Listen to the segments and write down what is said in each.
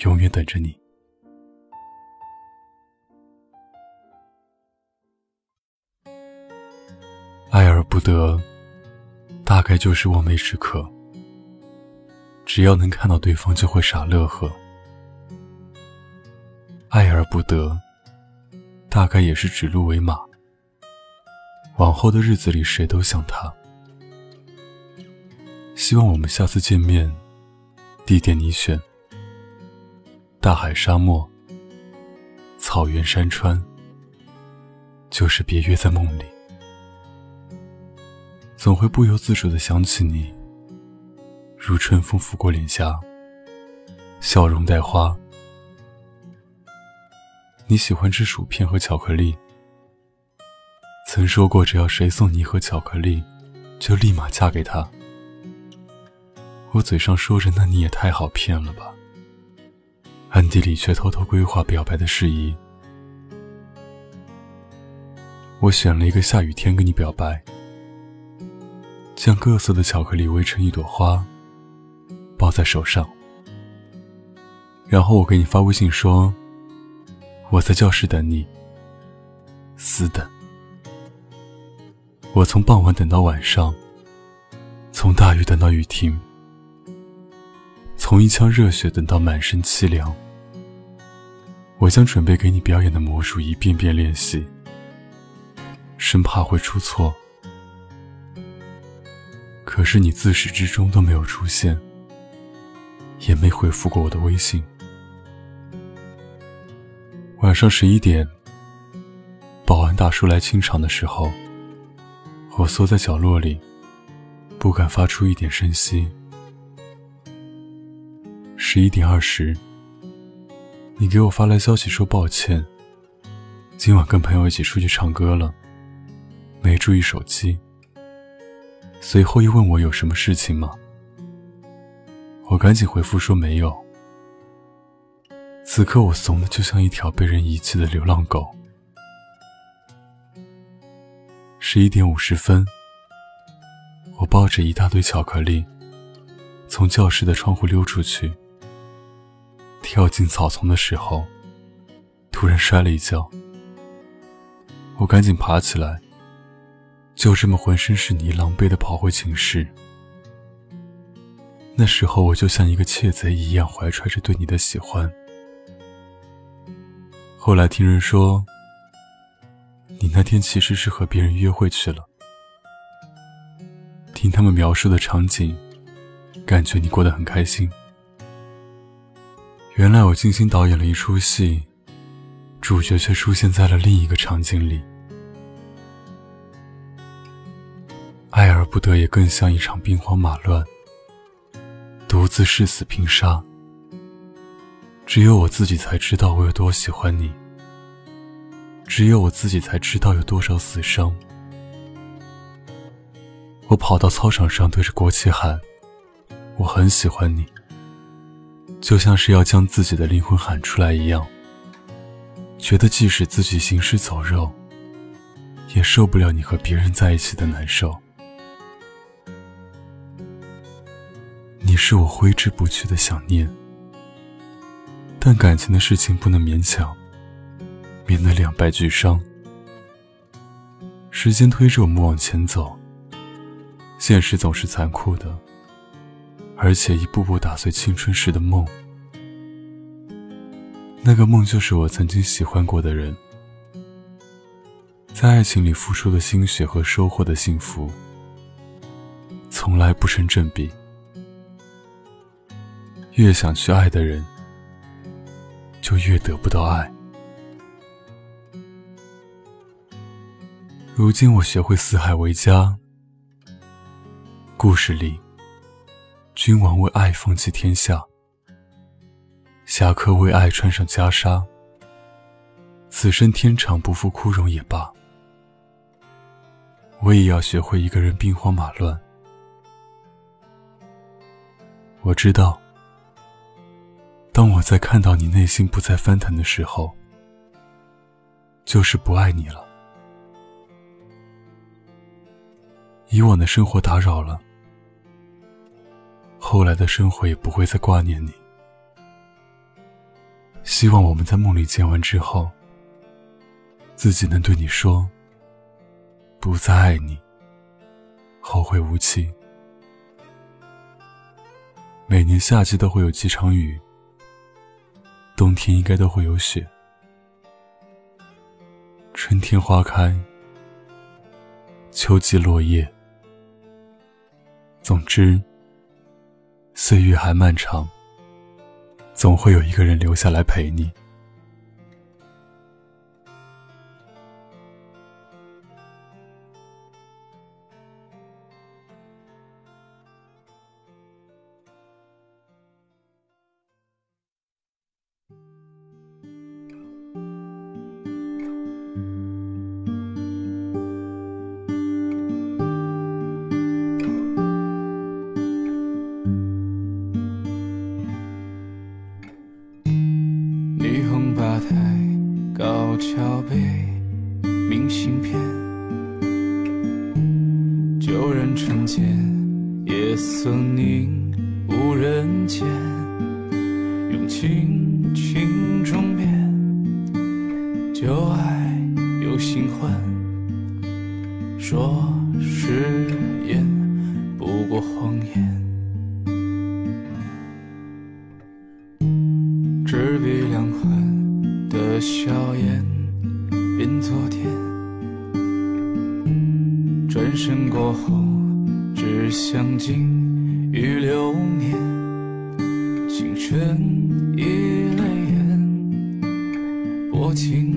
永远等着你。爱而不得，大概就是望梅止渴。只要能看到对方，就会傻乐呵。爱而不得，大概也是指鹿为马。往后的日子里，谁都想他。希望我们下次见面，地点你选。大海、沙漠、草原、山川，就是别约在梦里。总会不由自主的想起你，如春风拂过脸颊，笑容带花。你喜欢吃薯片和巧克力，曾说过只要谁送你一盒巧克力，就立马嫁给他。我嘴上说着，那你也太好骗了吧。暗地里却偷偷规划表白的事宜。我选了一个下雨天跟你表白，将各色的巧克力围成一朵花，抱在手上。然后我给你发微信说：“我在教室等你。”死等。我从傍晚等到晚上，从大雨等到雨停。从一腔热血等到满身凄凉，我将准备给你表演的魔术一遍遍练习，生怕会出错。可是你自始至终都没有出现，也没回复过我的微信。晚上十一点，保安大叔来清场的时候，我缩在角落里，不敢发出一点声息。十一点二十，你给我发来消息说抱歉，今晚跟朋友一起出去唱歌了，没注意手机。随后又问我有什么事情吗？我赶紧回复说没有。此刻我怂的就像一条被人遗弃的流浪狗。十一点五十分，我抱着一大堆巧克力，从教室的窗户溜出去。跳进草丛的时候，突然摔了一跤。我赶紧爬起来，就这么浑身是泥、狼狈的跑回寝室。那时候我就像一个窃贼一样，怀揣着对你的喜欢。后来听人说，你那天其实是和别人约会去了。听他们描述的场景，感觉你过得很开心。原来我精心导演了一出戏，主角却出现在了另一个场景里。爱而不得，也更像一场兵荒马乱，独自誓死拼杀。只有我自己才知道我有多喜欢你，只有我自己才知道有多少死伤。我跑到操场上，对着国旗喊：“我很喜欢你。”就像是要将自己的灵魂喊出来一样，觉得即使自己行尸走肉，也受不了你和别人在一起的难受。你是我挥之不去的想念，但感情的事情不能勉强，免得两败俱伤。时间推着我们往前走，现实总是残酷的。而且一步步打碎青春时的梦，那个梦就是我曾经喜欢过的人，在爱情里付出的心血和收获的幸福，从来不成正比。越想去爱的人，就越得不到爱。如今我学会四海为家，故事里。君王为爱放弃天下，侠客为爱穿上袈裟，此生天长不负枯荣也罢。我也要学会一个人兵荒马乱。我知道，当我在看到你内心不再翻腾的时候，就是不爱你了。以往的生活打扰了，后来的生活也不会再挂念你。希望我们在梦里见完之后，自己能对你说：“不再爱你，后会无期。”每年夏季都会有几场雨，冬天应该都会有雪，春天花开，秋季落叶。总之，岁月还漫长。总会有一个人留下来陪你。旧人成间，夜色凝，无人见。用轻轻装遍，旧爱有新欢，说誓言不过谎言。纸笔两寒的笑颜。变昨天，转身过后，只相敬于流年。青春已泪眼，薄情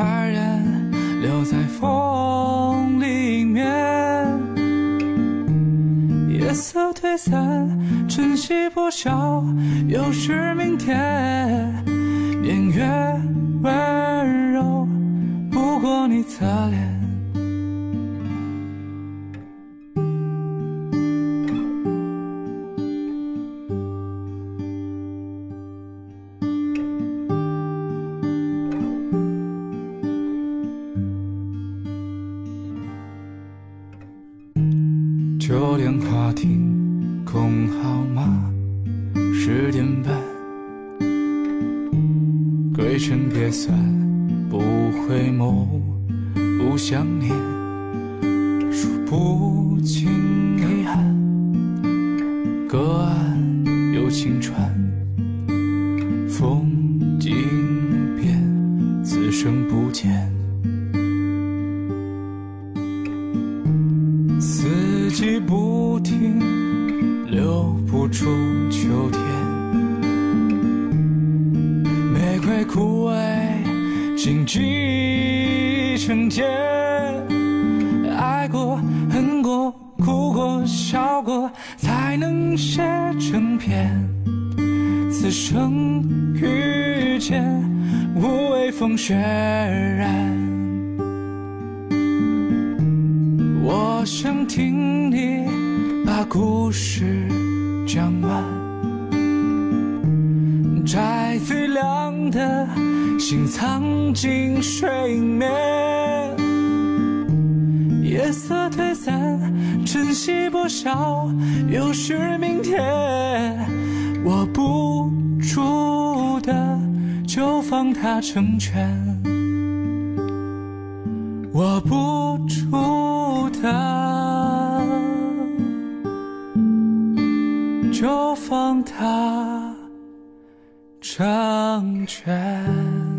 他人留在风里面，夜色退散，晨曦破晓，又是明天。年月温柔，不过你侧脸。九点花厅空号码十点半，归程别散，不回眸，不想念，数不清遗憾。隔岸有青川，荆棘成茧。爱过，恨过，哭过，笑过，才能写成篇。此生遇见，无畏风雪染。我想听你把故事讲完，摘最亮的心藏进睡眠。夜色退散，晨曦破晓，又是明天。握不住的，就放它成全。握不住。的，就放它成全。